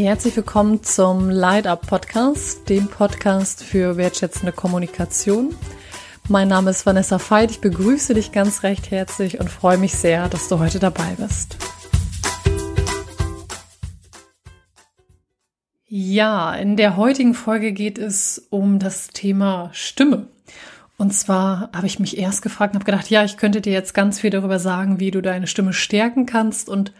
Herzlich willkommen zum Light Up Podcast, dem Podcast für wertschätzende Kommunikation. Mein Name ist Vanessa Veit. Ich begrüße dich ganz recht herzlich und freue mich sehr, dass du heute dabei bist. Ja, in der heutigen Folge geht es um das Thema Stimme. Und zwar habe ich mich erst gefragt und habe gedacht, ja, ich könnte dir jetzt ganz viel darüber sagen, wie du deine Stimme stärken kannst. Und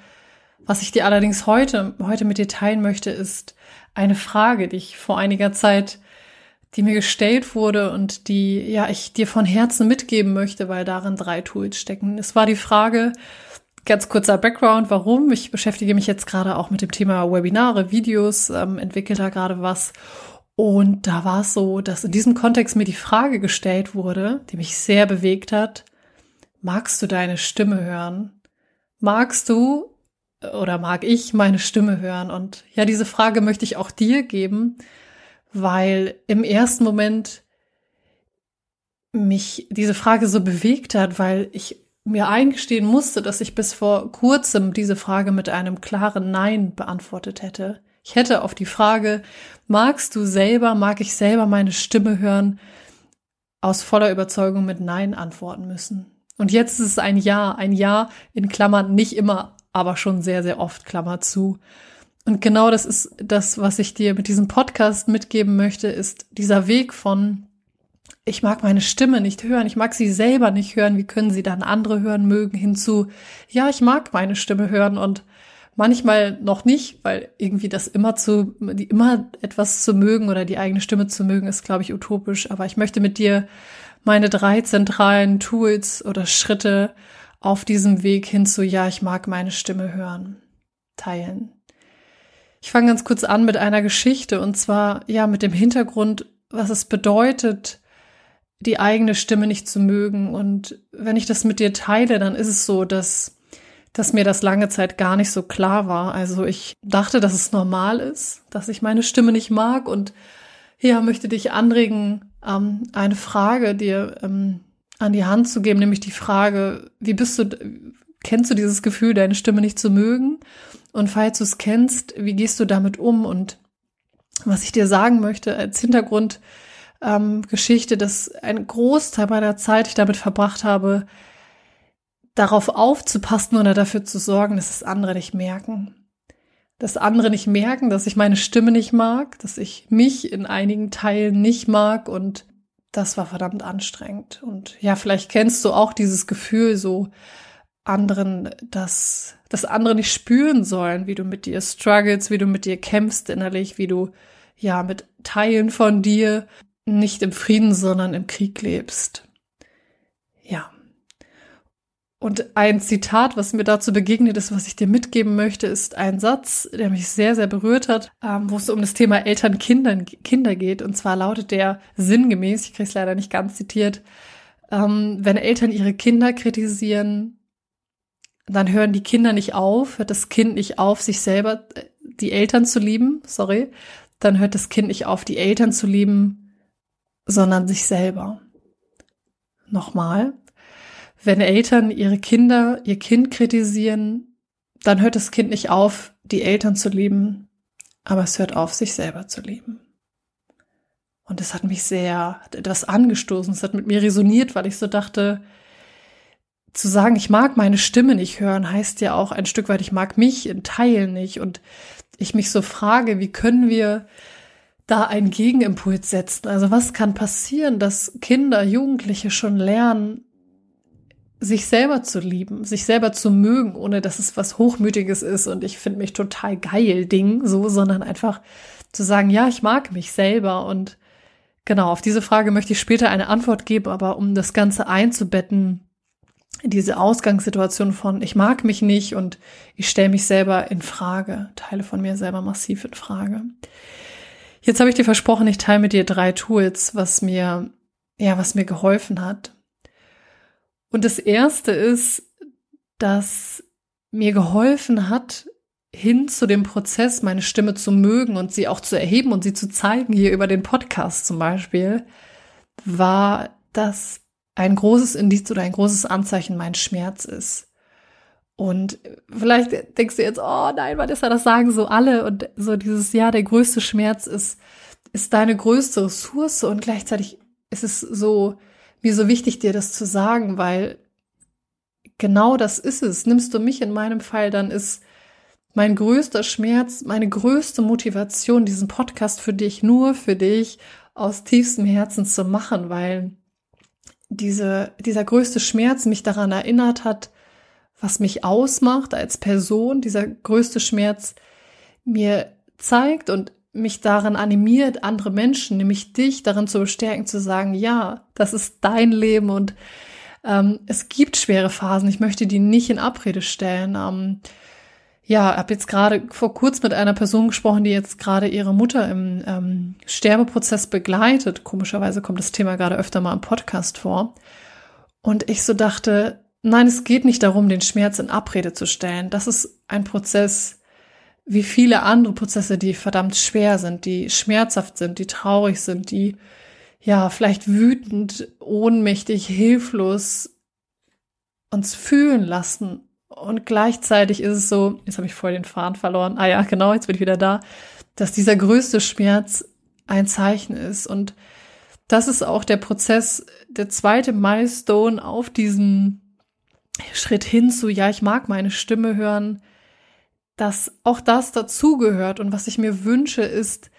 was ich dir allerdings heute, heute mit dir teilen möchte, ist eine Frage, die ich vor einiger Zeit, die mir gestellt wurde und die, ja, ich dir von Herzen mitgeben möchte, weil darin drei Tools stecken. Es war die Frage, Ganz kurzer Background, warum. Ich beschäftige mich jetzt gerade auch mit dem Thema Webinare, Videos, ähm, entwickle da gerade was. Und da war es so, dass in diesem Kontext mir die Frage gestellt wurde, die mich sehr bewegt hat. Magst du deine Stimme hören? Magst du oder mag ich meine Stimme hören? Und ja, diese Frage möchte ich auch dir geben, weil im ersten Moment mich diese Frage so bewegt hat, weil ich mir eingestehen musste, dass ich bis vor kurzem diese Frage mit einem klaren Nein beantwortet hätte. Ich hätte auf die Frage, magst du selber, mag ich selber meine Stimme hören, aus voller Überzeugung mit Nein antworten müssen. Und jetzt ist es ein Ja, ein Ja in Klammern, nicht immer, aber schon sehr, sehr oft Klammer zu. Und genau das ist das, was ich dir mit diesem Podcast mitgeben möchte, ist dieser Weg von ich mag meine Stimme nicht hören, ich mag sie selber nicht hören, wie können sie dann andere hören mögen, hinzu, ja, ich mag meine Stimme hören und manchmal noch nicht, weil irgendwie das immer zu, die immer etwas zu mögen oder die eigene Stimme zu mögen, ist, glaube ich, utopisch. Aber ich möchte mit dir meine drei zentralen Tools oder Schritte auf diesem Weg hin zu, ja, ich mag meine Stimme hören, teilen. Ich fange ganz kurz an mit einer Geschichte und zwar, ja, mit dem Hintergrund, was es bedeutet, die eigene Stimme nicht zu mögen. Und wenn ich das mit dir teile, dann ist es so, dass, dass mir das lange Zeit gar nicht so klar war. Also ich dachte, dass es normal ist, dass ich meine Stimme nicht mag und ja, möchte dich anregen, ähm, eine Frage dir ähm, an die Hand zu geben, nämlich die Frage, wie bist du, kennst du dieses Gefühl, deine Stimme nicht zu mögen? Und falls du es kennst, wie gehst du damit um? Und was ich dir sagen möchte als Hintergrund, ähm, dass ein Großteil meiner Zeit ich damit verbracht habe, darauf aufzupassen oder dafür zu sorgen, dass es andere nicht merken. Dass andere nicht merken, dass ich meine Stimme nicht mag, dass ich mich in einigen Teilen nicht mag und das war verdammt anstrengend. Und ja, vielleicht kennst du auch dieses Gefühl so anderen, dass, dass andere nicht spüren sollen, wie du mit dir struggles, wie du mit dir kämpfst innerlich, wie du ja mit Teilen von dir nicht im Frieden, sondern im Krieg lebst. Und ein Zitat, was mir dazu begegnet ist, was ich dir mitgeben möchte, ist ein Satz, der mich sehr, sehr berührt hat, ähm, wo es um das Thema Eltern-Kinder Kinder geht. Und zwar lautet der sinngemäß, ich kriege es leider nicht ganz zitiert, ähm, wenn Eltern ihre Kinder kritisieren, dann hören die Kinder nicht auf, hört das Kind nicht auf, sich selber, äh, die Eltern zu lieben, sorry, dann hört das Kind nicht auf, die Eltern zu lieben, sondern sich selber. Nochmal, wenn Eltern ihre Kinder, ihr Kind kritisieren, dann hört das Kind nicht auf, die Eltern zu lieben, aber es hört auf, sich selber zu lieben. Und es hat mich sehr, hat etwas angestoßen, es hat mit mir resoniert, weil ich so dachte, zu sagen, ich mag meine Stimme nicht hören, heißt ja auch ein Stück weit, ich mag mich in Teilen nicht. Und ich mich so frage, wie können wir da einen Gegenimpuls setzen. Also was kann passieren, dass Kinder, Jugendliche schon lernen, sich selber zu lieben, sich selber zu mögen, ohne dass es was Hochmütiges ist und ich finde mich total geil Ding, so, sondern einfach zu sagen, ja, ich mag mich selber und genau, auf diese Frage möchte ich später eine Antwort geben, aber um das Ganze einzubetten, diese Ausgangssituation von ich mag mich nicht und ich stelle mich selber in Frage, Teile von mir selber massiv in Frage. Jetzt habe ich dir versprochen, ich teile mit dir drei Tools, was mir, ja, was mir geholfen hat. Und das erste ist, dass mir geholfen hat, hin zu dem Prozess, meine Stimme zu mögen und sie auch zu erheben und sie zu zeigen, hier über den Podcast zum Beispiel, war, dass ein großes Indiz oder ein großes Anzeichen mein Schmerz ist. Und vielleicht denkst du jetzt, oh nein, Vanessa, das sagen so alle. Und so dieses, ja, der größte Schmerz ist, ist deine größte Ressource. Und gleichzeitig ist es so, mir so wichtig, dir das zu sagen, weil genau das ist es. Nimmst du mich in meinem Fall, dann ist mein größter Schmerz, meine größte Motivation, diesen Podcast für dich, nur für dich aus tiefstem Herzen zu machen, weil diese, dieser größte Schmerz mich daran erinnert hat, was mich ausmacht als Person, dieser größte Schmerz mir zeigt und mich daran animiert, andere Menschen, nämlich dich, darin zu bestärken, zu sagen, ja, das ist dein Leben und ähm, es gibt schwere Phasen. Ich möchte die nicht in Abrede stellen. Ähm, ja, habe jetzt gerade vor kurzem mit einer Person gesprochen, die jetzt gerade ihre Mutter im ähm, Sterbeprozess begleitet. Komischerweise kommt das Thema gerade öfter mal im Podcast vor. Und ich so dachte, nein, es geht nicht darum, den Schmerz in Abrede zu stellen. Das ist ein Prozess wie viele andere Prozesse, die verdammt schwer sind, die schmerzhaft sind, die traurig sind, die ja vielleicht wütend, ohnmächtig, hilflos uns fühlen lassen und gleichzeitig ist es so, jetzt habe ich voll den Faden verloren. Ah ja, genau, jetzt bin ich wieder da, dass dieser größte Schmerz ein Zeichen ist. Und das ist auch der Prozess, der zweite Milestone auf diesem Schritt hin zu, ja, ich mag meine Stimme hören, dass auch das dazugehört. Und was ich mir wünsche, ist,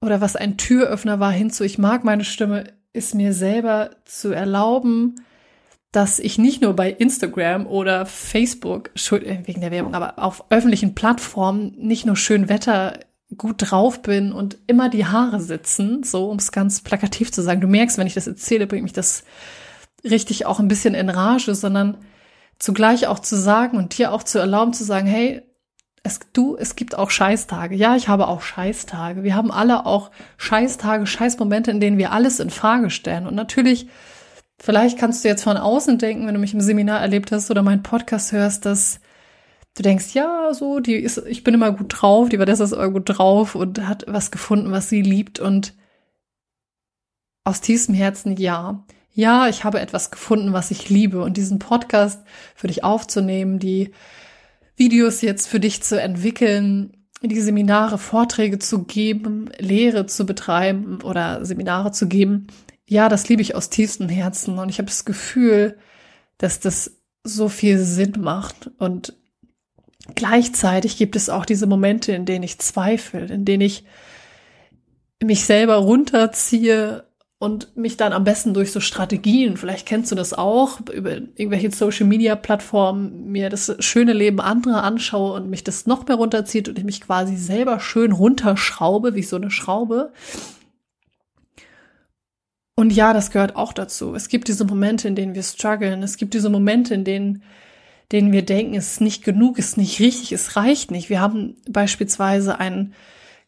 oder was ein Türöffner war hinzu, ich mag meine Stimme, ist mir selber zu erlauben, dass ich nicht nur bei Instagram oder Facebook, äh, wegen der Werbung, aber auf öffentlichen Plattformen nicht nur schön Wetter gut drauf bin und immer die Haare sitzen, so um es ganz plakativ zu sagen. Du merkst, wenn ich das erzähle, bringt mich das richtig auch ein bisschen in Rage, sondern zugleich auch zu sagen und dir auch zu erlauben zu sagen, hey, es, du, es gibt auch Scheißtage. Ja, ich habe auch Scheißtage. Wir haben alle auch Scheißtage, Scheißmomente, in denen wir alles in Frage stellen. Und natürlich Vielleicht kannst du jetzt von außen denken, wenn du mich im Seminar erlebt hast oder meinen Podcast hörst, dass du denkst, ja, so, die ist, ich bin immer gut drauf, die Vanessa ist immer gut drauf und hat was gefunden, was sie liebt und aus tiefstem Herzen ja. Ja, ich habe etwas gefunden, was ich liebe und diesen Podcast für dich aufzunehmen, die Videos jetzt für dich zu entwickeln, die Seminare, Vorträge zu geben, Lehre zu betreiben oder Seminare zu geben, ja, das liebe ich aus tiefstem Herzen und ich habe das Gefühl, dass das so viel Sinn macht und gleichzeitig gibt es auch diese Momente, in denen ich zweifle, in denen ich mich selber runterziehe und mich dann am besten durch so Strategien, vielleicht kennst du das auch, über irgendwelche Social Media Plattformen, mir das schöne Leben anderer anschaue und mich das noch mehr runterzieht und ich mich quasi selber schön runterschraube, wie so eine Schraube und ja, das gehört auch dazu. Es gibt diese Momente, in denen wir strugglen. Es gibt diese Momente, in denen, denen wir denken, es ist nicht genug, es ist nicht richtig, es reicht nicht. Wir haben beispielsweise einen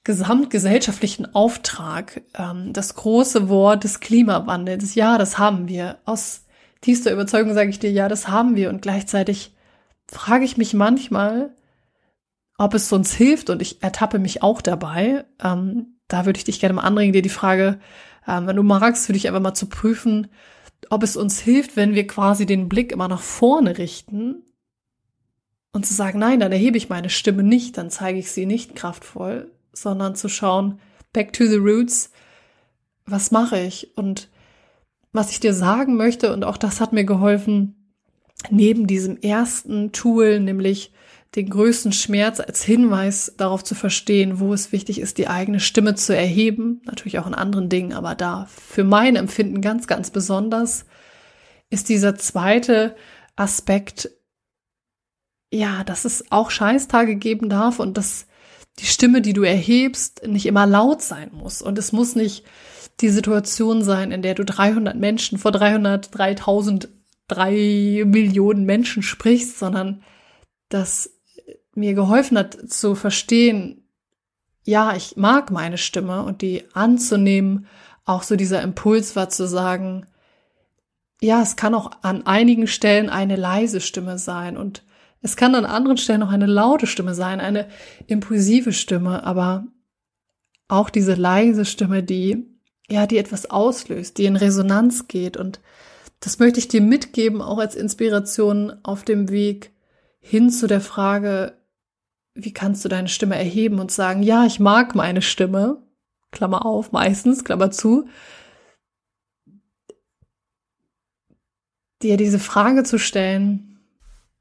gesamtgesellschaftlichen Auftrag, ähm, das große Wort des Klimawandels. Ja, das haben wir. Aus tiefster Überzeugung sage ich dir, ja, das haben wir. Und gleichzeitig frage ich mich manchmal, ob es uns hilft. Und ich ertappe mich auch dabei. Ähm, da würde ich dich gerne mal anregen, dir die Frage ähm, wenn du magst, würde ich einfach mal zu prüfen, ob es uns hilft, wenn wir quasi den Blick immer nach vorne richten und zu sagen, nein, dann erhebe ich meine Stimme nicht, dann zeige ich sie nicht kraftvoll, sondern zu schauen, back to the roots, was mache ich? Und was ich dir sagen möchte, und auch das hat mir geholfen, neben diesem ersten Tool, nämlich den größten Schmerz als Hinweis darauf zu verstehen, wo es wichtig ist, die eigene Stimme zu erheben. Natürlich auch in anderen Dingen, aber da für mein Empfinden ganz, ganz besonders ist dieser zweite Aspekt, ja, dass es auch Scheißtage geben darf und dass die Stimme, die du erhebst, nicht immer laut sein muss. Und es muss nicht die Situation sein, in der du 300 Menschen vor 300, 3000, 3 Millionen Menschen sprichst, sondern dass mir geholfen hat zu verstehen, ja, ich mag meine Stimme und die anzunehmen, auch so dieser Impuls war zu sagen, ja, es kann auch an einigen Stellen eine leise Stimme sein und es kann an anderen Stellen auch eine laute Stimme sein, eine impulsive Stimme, aber auch diese leise Stimme, die, ja, die etwas auslöst, die in Resonanz geht. Und das möchte ich dir mitgeben, auch als Inspiration auf dem Weg hin zu der Frage, wie kannst du deine Stimme erheben und sagen, ja, ich mag meine Stimme, Klammer auf, meistens, Klammer zu, dir diese Frage zu stellen,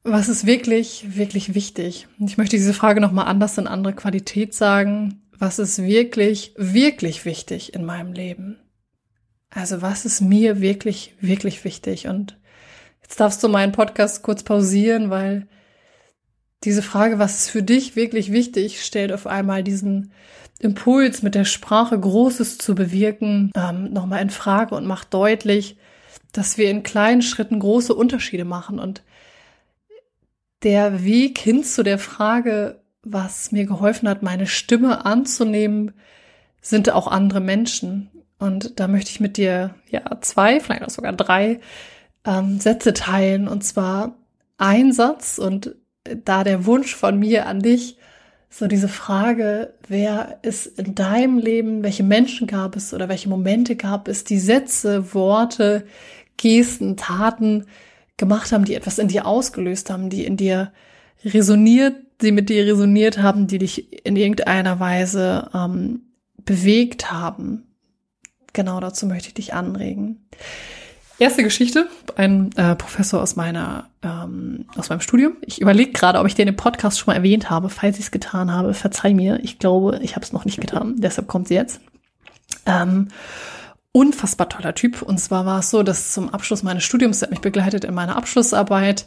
was ist wirklich, wirklich wichtig? Ich möchte diese Frage nochmal anders in andere Qualität sagen. Was ist wirklich, wirklich wichtig in meinem Leben? Also was ist mir wirklich, wirklich wichtig? Und jetzt darfst du meinen Podcast kurz pausieren, weil diese Frage, was ist für dich wirklich wichtig, stellt auf einmal diesen Impuls, mit der Sprache Großes zu bewirken, ähm, nochmal in Frage und macht deutlich, dass wir in kleinen Schritten große Unterschiede machen. Und der Weg hin zu der Frage, was mir geholfen hat, meine Stimme anzunehmen, sind auch andere Menschen. Und da möchte ich mit dir ja zwei, vielleicht auch sogar drei ähm, Sätze teilen. Und zwar ein Satz und da der Wunsch von mir an dich, so diese Frage, wer ist in deinem Leben, welche Menschen gab es oder welche Momente gab es, die Sätze, Worte, Gesten, Taten gemacht haben, die etwas in dir ausgelöst haben, die in dir resoniert, die mit dir resoniert haben, die dich in irgendeiner Weise ähm, bewegt haben. Genau dazu möchte ich dich anregen. Erste Geschichte, ein äh, Professor aus meiner ähm, aus meinem Studium. Ich überlege gerade, ob ich den im Podcast schon mal erwähnt habe. Falls ich es getan habe, verzeih mir. Ich glaube, ich habe es noch nicht getan. Deshalb kommt sie jetzt. Ähm, unfassbar toller Typ. Und zwar war es so, dass zum Abschluss meines Studiums, der hat mich begleitet in meiner Abschlussarbeit,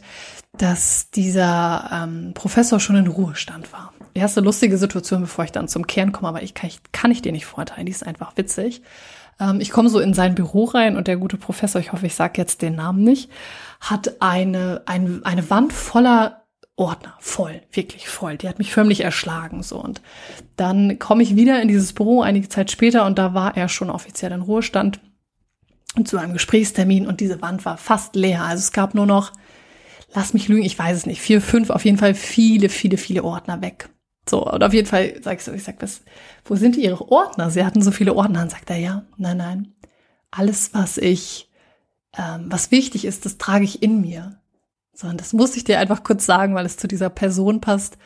dass dieser ähm, Professor schon in Ruhestand war. Erste lustige Situation, bevor ich dann zum Kern komme, aber ich kann, ich, kann ich dir nicht vorteilen, die ist einfach witzig. Ähm, ich komme so in sein Büro rein und der gute Professor, ich hoffe, ich sage jetzt den Namen nicht, hat eine, ein, eine Wand voller Ordner, voll, wirklich voll. Die hat mich förmlich erschlagen, so. Und dann komme ich wieder in dieses Büro einige Zeit später und da war er schon offiziell in Ruhestand und zu einem Gesprächstermin und diese Wand war fast leer. Also es gab nur noch, lass mich lügen, ich weiß es nicht, vier, fünf, auf jeden Fall viele, viele, viele Ordner weg. So, und auf jeden Fall sagst du, ich sag, was, wo sind Ihre Ordner? Sie hatten so viele Ordner. Dann sagt er, ja, nein, nein. Alles, was ich, ähm, was wichtig ist, das trage ich in mir. So, und das muss ich dir einfach kurz sagen, weil es zu dieser Person passt.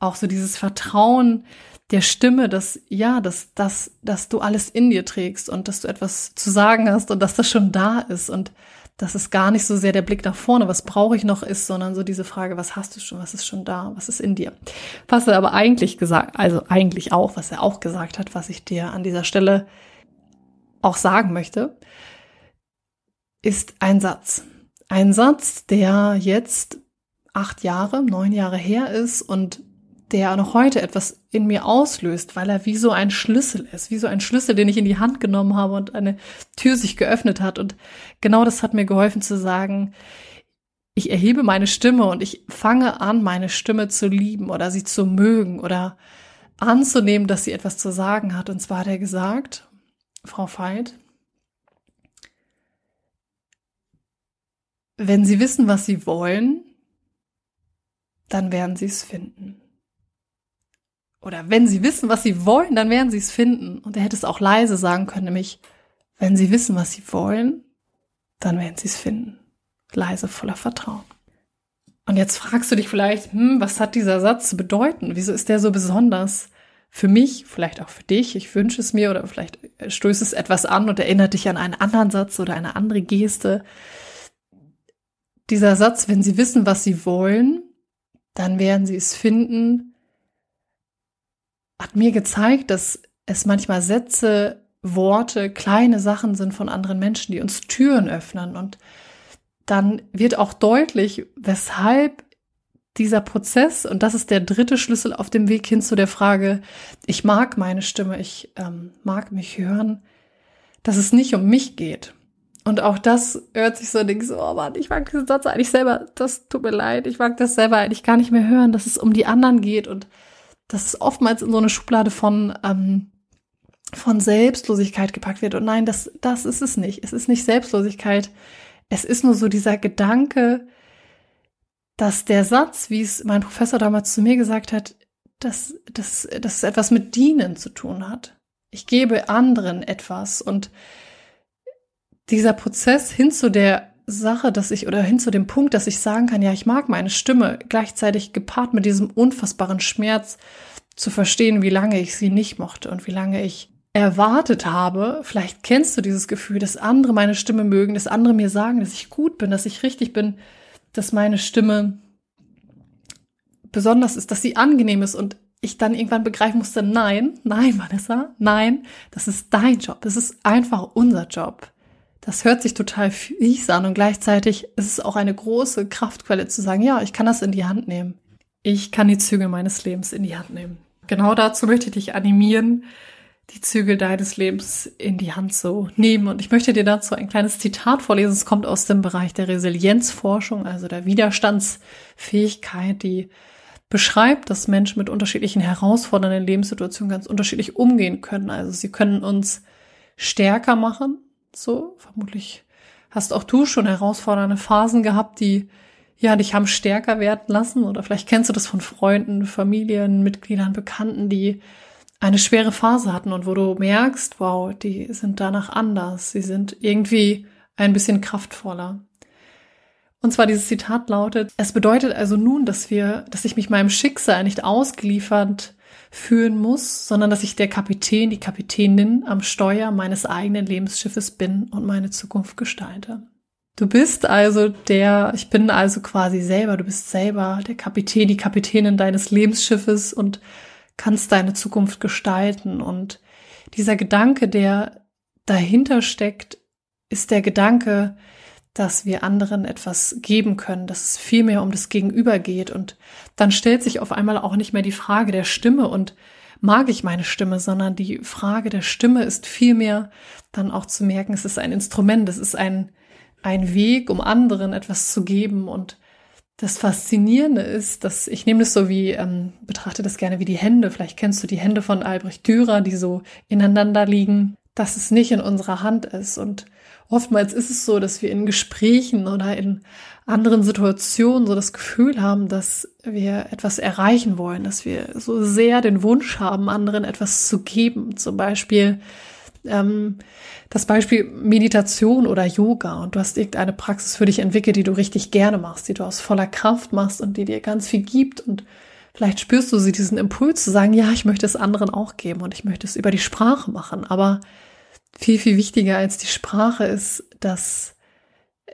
Auch so dieses Vertrauen der Stimme, dass, ja, dass, dass, dass du alles in dir trägst und dass du etwas zu sagen hast und dass das schon da ist und dass es gar nicht so sehr der Blick nach vorne, was brauche ich noch ist, sondern so diese Frage, was hast du schon, was ist schon da, was ist in dir. Was er aber eigentlich gesagt, also eigentlich auch, was er auch gesagt hat, was ich dir an dieser Stelle auch sagen möchte, ist ein Satz. Ein Satz, der jetzt acht Jahre, neun Jahre her ist und der noch heute etwas in mir auslöst, weil er wie so ein Schlüssel ist, wie so ein Schlüssel, den ich in die Hand genommen habe und eine Tür sich geöffnet hat. Und genau das hat mir geholfen zu sagen, ich erhebe meine Stimme und ich fange an, meine Stimme zu lieben oder sie zu mögen oder anzunehmen, dass sie etwas zu sagen hat. Und zwar hat er gesagt, Frau Veit, wenn Sie wissen, was Sie wollen, dann werden Sie es finden oder wenn sie wissen, was sie wollen, dann werden sie es finden. Und er hätte es auch leise sagen können, nämlich, wenn sie wissen, was sie wollen, dann werden sie es finden. Leise, voller Vertrauen. Und jetzt fragst du dich vielleicht, hm, was hat dieser Satz zu bedeuten? Wieso ist der so besonders? Für mich, vielleicht auch für dich, ich wünsche es mir oder vielleicht stößt es etwas an und erinnert dich an einen anderen Satz oder eine andere Geste. Dieser Satz, wenn sie wissen, was sie wollen, dann werden sie es finden, hat mir gezeigt, dass es manchmal Sätze, Worte, kleine Sachen sind von anderen Menschen, die uns Türen öffnen. Und dann wird auch deutlich, weshalb dieser Prozess, und das ist der dritte Schlüssel auf dem Weg hin zu der Frage, ich mag meine Stimme, ich ähm, mag mich hören, dass es nicht um mich geht. Und auch das hört sich so, denke so, oh Mann, ich mag diesen Satz eigentlich selber, das tut mir leid, ich mag das selber eigentlich gar nicht mehr hören, dass es um die anderen geht und dass es oftmals in so eine Schublade von, ähm, von Selbstlosigkeit gepackt wird. Und nein, das, das ist es nicht. Es ist nicht Selbstlosigkeit. Es ist nur so dieser Gedanke, dass der Satz, wie es mein Professor damals zu mir gesagt hat, dass, dass, dass es etwas mit Dienen zu tun hat. Ich gebe anderen etwas und dieser Prozess hin zu der Sache, dass ich oder hin zu dem Punkt, dass ich sagen kann, ja, ich mag meine Stimme, gleichzeitig gepaart mit diesem unfassbaren Schmerz zu verstehen, wie lange ich sie nicht mochte und wie lange ich erwartet habe. Vielleicht kennst du dieses Gefühl, dass andere meine Stimme mögen, dass andere mir sagen, dass ich gut bin, dass ich richtig bin, dass meine Stimme besonders ist, dass sie angenehm ist und ich dann irgendwann begreifen musste, nein, nein, Vanessa, nein, das ist dein Job. Das ist einfach unser Job. Das hört sich total fies an und gleichzeitig ist es auch eine große Kraftquelle zu sagen, ja, ich kann das in die Hand nehmen. Ich kann die Zügel meines Lebens in die Hand nehmen. Genau dazu möchte ich dich animieren, die Zügel deines Lebens in die Hand zu nehmen. Und ich möchte dir dazu ein kleines Zitat vorlesen. Es kommt aus dem Bereich der Resilienzforschung, also der Widerstandsfähigkeit, die beschreibt, dass Menschen mit unterschiedlichen herausfordernden Lebenssituationen ganz unterschiedlich umgehen können. Also sie können uns stärker machen, so vermutlich hast auch du schon herausfordernde Phasen gehabt, die ja dich haben stärker werden lassen oder vielleicht kennst du das von Freunden, Familien, Mitgliedern, Bekannten, die eine schwere Phase hatten und wo du merkst, wow, die sind danach anders, sie sind irgendwie ein bisschen kraftvoller. Und zwar dieses Zitat lautet, es bedeutet also nun, dass wir, dass ich mich meinem Schicksal nicht ausgeliefert fühlen muss, sondern dass ich der Kapitän, die Kapitänin am Steuer meines eigenen Lebensschiffes bin und meine Zukunft gestalte. Du bist also der, ich bin also quasi selber, du bist selber der Kapitän, die Kapitänin deines Lebensschiffes und kannst deine Zukunft gestalten. Und dieser Gedanke, der dahinter steckt, ist der Gedanke, dass wir anderen etwas geben können, dass es viel mehr um das Gegenüber geht. Und dann stellt sich auf einmal auch nicht mehr die Frage der Stimme und mag ich meine Stimme, sondern die Frage der Stimme ist vielmehr dann auch zu merken, es ist ein Instrument, es ist ein, ein Weg, um anderen etwas zu geben. Und das Faszinierende ist, dass ich nehme das so wie, ähm, betrachte das gerne wie die Hände. Vielleicht kennst du die Hände von Albrecht Dürer, die so ineinander liegen, dass es nicht in unserer Hand ist. Und oftmals ist es so, dass wir in Gesprächen oder in anderen Situationen so das Gefühl haben, dass wir etwas erreichen wollen, dass wir so sehr den Wunsch haben, anderen etwas zu geben. Zum Beispiel ähm, das Beispiel Meditation oder Yoga. Und du hast irgendeine Praxis für dich entwickelt, die du richtig gerne machst, die du aus voller Kraft machst und die dir ganz viel gibt. Und vielleicht spürst du sie diesen Impuls zu sagen, ja, ich möchte es anderen auch geben und ich möchte es über die Sprache machen, aber viel, viel wichtiger als die Sprache ist, dass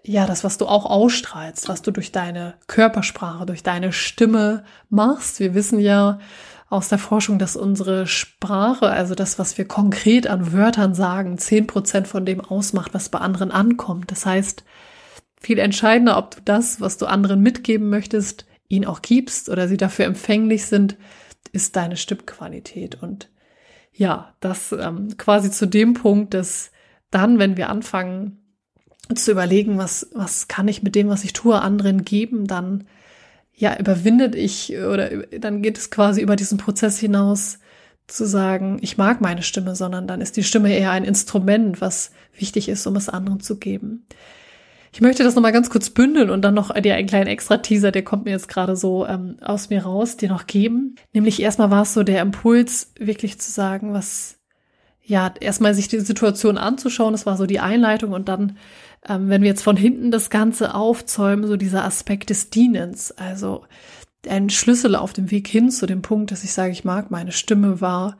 ja, das, was du auch ausstrahlst, was du durch deine Körpersprache, durch deine Stimme machst. Wir wissen ja aus der Forschung, dass unsere Sprache, also das, was wir konkret an Wörtern sagen, zehn Prozent von dem ausmacht, was bei anderen ankommt. Das heißt, viel entscheidender, ob du das, was du anderen mitgeben möchtest, ihnen auch gibst oder sie dafür empfänglich sind, ist deine Stimmqualität. Und ja, das ähm, quasi zu dem Punkt, dass dann, wenn wir anfangen zu überlegen, was, was kann ich mit dem, was ich tue, anderen geben, dann ja, überwindet ich oder dann geht es quasi über diesen Prozess hinaus zu sagen, ich mag meine Stimme, sondern dann ist die Stimme eher ein Instrument, was wichtig ist, um es anderen zu geben. Ich möchte das nochmal ganz kurz bündeln und dann noch dir einen kleinen Extra-Teaser, der kommt mir jetzt gerade so ähm, aus mir raus, dir noch geben. Nämlich erstmal war es so der Impuls, wirklich zu sagen, was, ja, erstmal sich die Situation anzuschauen, das war so die Einleitung und dann, ähm, wenn wir jetzt von hinten das Ganze aufzäumen, so dieser Aspekt des Dienens, also ein Schlüssel auf dem Weg hin zu dem Punkt, dass ich sage, ich mag meine Stimme war,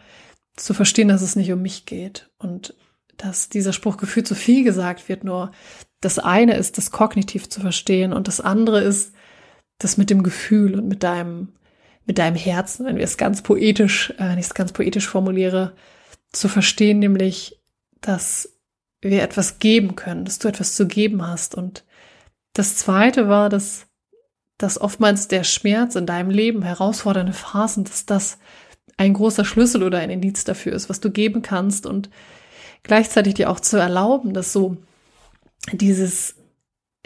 zu verstehen, dass es nicht um mich geht. Und dass dieser Spruch gefühlt zu viel gesagt wird, nur das eine ist, das kognitiv zu verstehen und das andere ist, das mit dem Gefühl und mit deinem, mit deinem Herzen, wenn wir es ganz poetisch, äh, wenn ich es ganz poetisch formuliere, zu verstehen, nämlich, dass wir etwas geben können, dass du etwas zu geben hast. Und das zweite war, dass, dass oftmals der Schmerz in deinem Leben, herausfordernde Phasen, dass das ein großer Schlüssel oder ein Indiz dafür ist, was du geben kannst und gleichzeitig dir auch zu erlauben, dass so dieses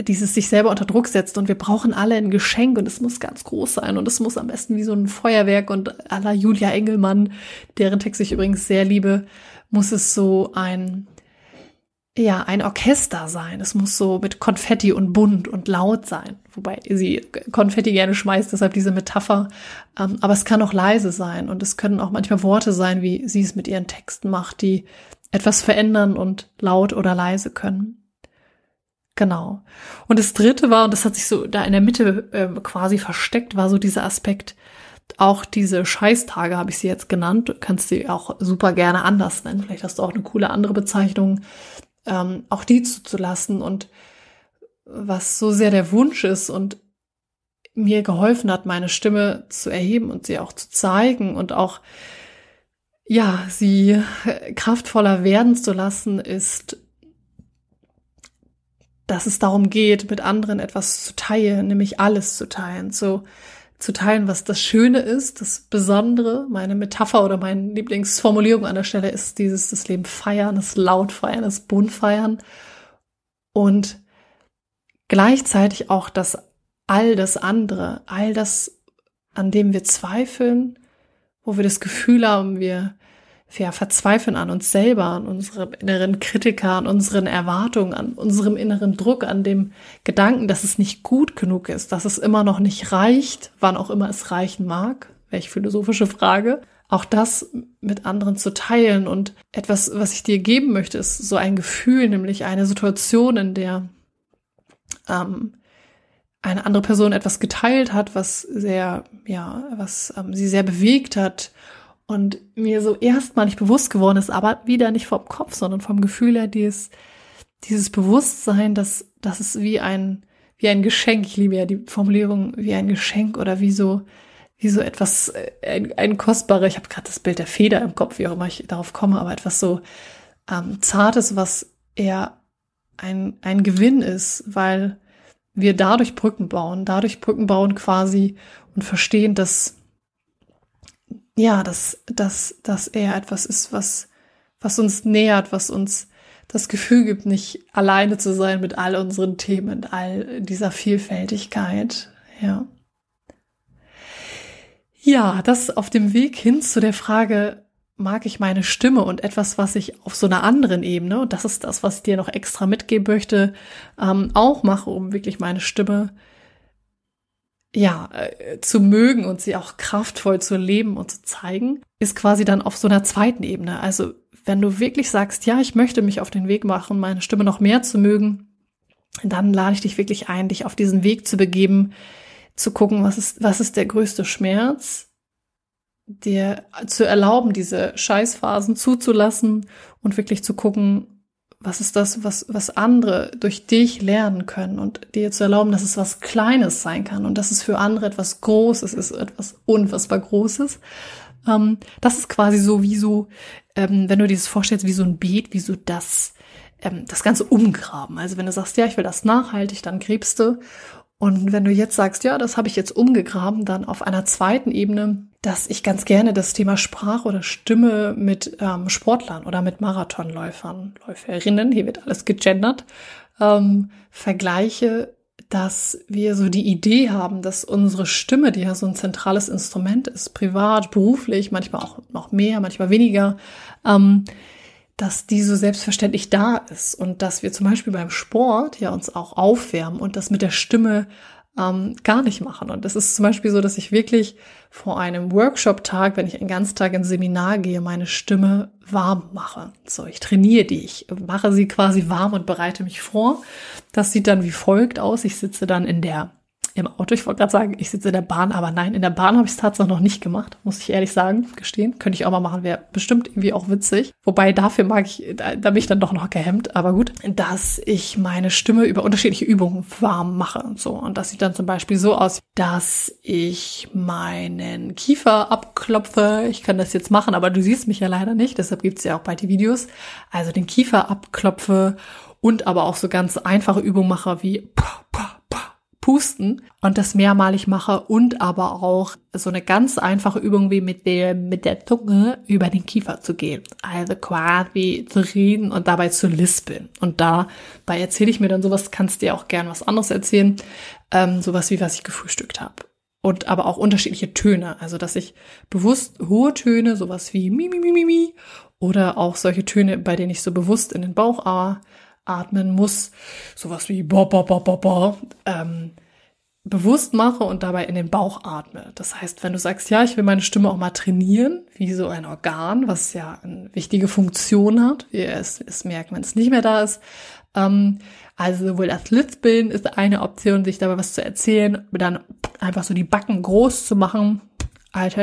dieses sich selber unter Druck setzt und wir brauchen alle ein Geschenk und es muss ganz groß sein und es muss am besten wie so ein Feuerwerk und aller Julia Engelmann, deren Text ich übrigens sehr liebe, muss es so ein ja, ein Orchester sein. Es muss so mit Konfetti und bunt und laut sein. Wobei sie Konfetti gerne schmeißt, deshalb diese Metapher. Ähm, aber es kann auch leise sein und es können auch manchmal Worte sein, wie sie es mit ihren Texten macht, die etwas verändern und laut oder leise können. Genau. Und das dritte war, und das hat sich so da in der Mitte äh, quasi versteckt, war so dieser Aspekt, auch diese Scheißtage habe ich sie jetzt genannt. Du kannst sie auch super gerne anders nennen. Vielleicht hast du auch eine coole andere Bezeichnung, ähm, auch die zuzulassen und was so sehr der Wunsch ist und mir geholfen hat, meine Stimme zu erheben und sie auch zu zeigen und auch, ja, sie kraftvoller werden zu lassen, ist, dass es darum geht, mit anderen etwas zu teilen, nämlich alles zu teilen. So, zu teilen, was das Schöne ist, das Besondere. Meine Metapher oder meine Lieblingsformulierung an der Stelle ist dieses, das Leben feiern, das laut feiern, das bunt feiern. Und gleichzeitig auch das all das andere, all das, an dem wir zweifeln, wo wir das Gefühl haben, wir ja, verzweifeln an uns selber, an unserem inneren Kritiker, an unseren Erwartungen, an unserem inneren Druck, an dem Gedanken, dass es nicht gut genug ist, dass es immer noch nicht reicht, wann auch immer es reichen mag. Welche philosophische Frage. Auch das mit anderen zu teilen und etwas, was ich dir geben möchte, ist so ein Gefühl, nämlich eine Situation, in der ähm, eine andere Person etwas geteilt hat, was sehr, ja, was ähm, sie sehr bewegt hat und mir so erstmalig bewusst geworden ist, aber wieder nicht vom Kopf, sondern vom Gefühl her, dieses, dieses Bewusstsein, dass, dass es wie ein, wie ein Geschenk, ich liebe ja die Formulierung, wie ein Geschenk oder wie so, wie so etwas, äh, ein, ein kostbarer, ich habe gerade das Bild der Feder im Kopf, wie auch immer ich darauf komme, aber etwas so ähm, Zartes, was eher ein, ein Gewinn ist, weil wir dadurch Brücken bauen, dadurch Brücken bauen quasi und verstehen, dass ja, dass, dass, dass er etwas ist, was, was uns nähert, was uns das Gefühl gibt, nicht alleine zu sein mit all unseren Themen, all dieser Vielfältigkeit, ja. Ja, das auf dem Weg hin zu der Frage, mag ich meine Stimme und etwas, was ich auf so einer anderen Ebene, und das ist das, was ich dir noch extra mitgeben möchte, ähm, auch mache, um wirklich meine Stimme ja, äh, zu mögen und sie auch kraftvoll zu leben und zu zeigen, ist quasi dann auf so einer zweiten Ebene. Also wenn du wirklich sagst, ja, ich möchte mich auf den Weg machen, meine Stimme noch mehr zu mögen, dann lade ich dich wirklich ein, dich auf diesen Weg zu begeben, zu gucken, was ist, was ist der größte Schmerz, dir zu erlauben, diese Scheißphasen zuzulassen und wirklich zu gucken, was ist das, was, was andere durch dich lernen können und dir zu erlauben, dass es was Kleines sein kann und dass es für andere etwas Großes ist, etwas unfassbar Großes. Ähm, das ist quasi so wie so, ähm, wenn du dir das vorstellst, wie so ein Beet, wie so das, ähm, das Ganze umgraben. Also wenn du sagst, ja, ich will das nachhaltig, dann gräbst du. Und wenn du jetzt sagst, ja, das habe ich jetzt umgegraben, dann auf einer zweiten Ebene dass ich ganz gerne das Thema Sprache oder Stimme mit ähm, Sportlern oder mit Marathonläufern, Läuferinnen, hier wird alles gegendert, ähm, vergleiche, dass wir so die Idee haben, dass unsere Stimme, die ja so ein zentrales Instrument ist, privat, beruflich, manchmal auch noch mehr, manchmal weniger, ähm, dass die so selbstverständlich da ist und dass wir zum Beispiel beim Sport ja uns auch aufwärmen und das mit der Stimme ähm, gar nicht machen. Und das ist zum Beispiel so, dass ich wirklich vor einem Workshop-Tag, wenn ich einen ganzen Tag ins Seminar gehe, meine Stimme warm mache. So, ich trainiere die, ich mache sie quasi warm und bereite mich vor. Das sieht dann wie folgt aus. Ich sitze dann in der im Auto. Ich wollte gerade sagen, ich sitze in der Bahn, aber nein, in der Bahn habe ich es tatsächlich noch nicht gemacht, muss ich ehrlich sagen, gestehen. Könnte ich auch mal machen, wäre bestimmt irgendwie auch witzig. Wobei dafür mag ich, da, da bin ich dann doch noch gehemmt, aber gut, dass ich meine Stimme über unterschiedliche Übungen warm mache. So, und das sieht dann zum Beispiel so aus, dass ich meinen Kiefer abklopfe. Ich kann das jetzt machen, aber du siehst mich ja leider nicht, deshalb gibt's ja auch bald die Videos. Also den Kiefer abklopfe und aber auch so ganz einfache Übungen mache wie pusten und das mehrmalig mache und aber auch so eine ganz einfache Übung wie mit der, mit der Zunge über den Kiefer zu gehen. Also quasi zu reden und dabei zu lispeln. Und dabei erzähle ich mir dann sowas, kannst dir auch gern was anderes erzählen, ähm, sowas wie was ich gefrühstückt habe. Und aber auch unterschiedliche Töne, also dass ich bewusst hohe Töne, sowas wie mi, mi, mi, mi, mi, oder auch solche Töne, bei denen ich so bewusst in den Bauch atmen muss, sowas wie bo, bo, bo, bo, bo, ähm, bewusst mache und dabei in den Bauch atme. Das heißt, wenn du sagst, ja, ich will meine Stimme auch mal trainieren, wie so ein Organ, was ja eine wichtige Funktion hat, wie es, es merkt, wenn es nicht mehr da ist, Ähm, also sowohl das Litzbilden ist eine Option, sich dabei was zu erzählen, dann einfach so die Backen groß zu machen,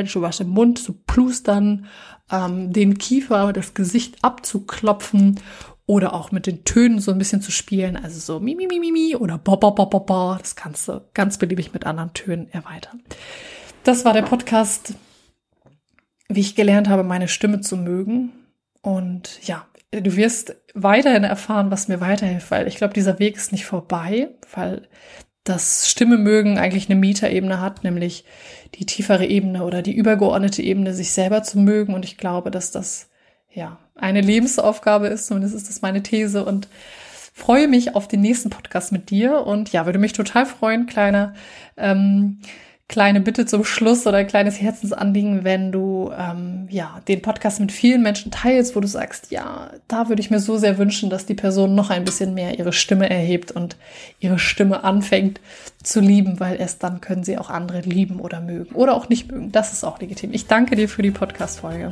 schon was im Mund zu plustern, ähm, den Kiefer, das Gesicht abzuklopfen oder auch mit den Tönen so ein bisschen zu spielen, also so mi mi mi mi mi oder bo bo bo bo bo, das kannst du ganz beliebig mit anderen Tönen erweitern. Das war der Podcast, wie ich gelernt habe, meine Stimme zu mögen und ja, du wirst weiterhin erfahren, was mir weiterhilft, weil ich glaube, dieser Weg ist nicht vorbei, weil das Stimme mögen eigentlich eine Mieterebene hat, nämlich die tiefere Ebene oder die übergeordnete Ebene, sich selber zu mögen. Und ich glaube, dass das ja eine Lebensaufgabe ist, zumindest ist das meine These und freue mich auf den nächsten Podcast mit dir und ja, würde mich total freuen, kleiner ähm, kleine Bitte zum Schluss oder ein kleines Herzensanliegen, wenn du ähm, ja den Podcast mit vielen Menschen teilst, wo du sagst, ja, da würde ich mir so sehr wünschen, dass die Person noch ein bisschen mehr ihre Stimme erhebt und ihre Stimme anfängt zu lieben, weil erst dann können sie auch andere lieben oder mögen oder auch nicht mögen. Das ist auch legitim. Ich danke dir für die Podcast-Folge.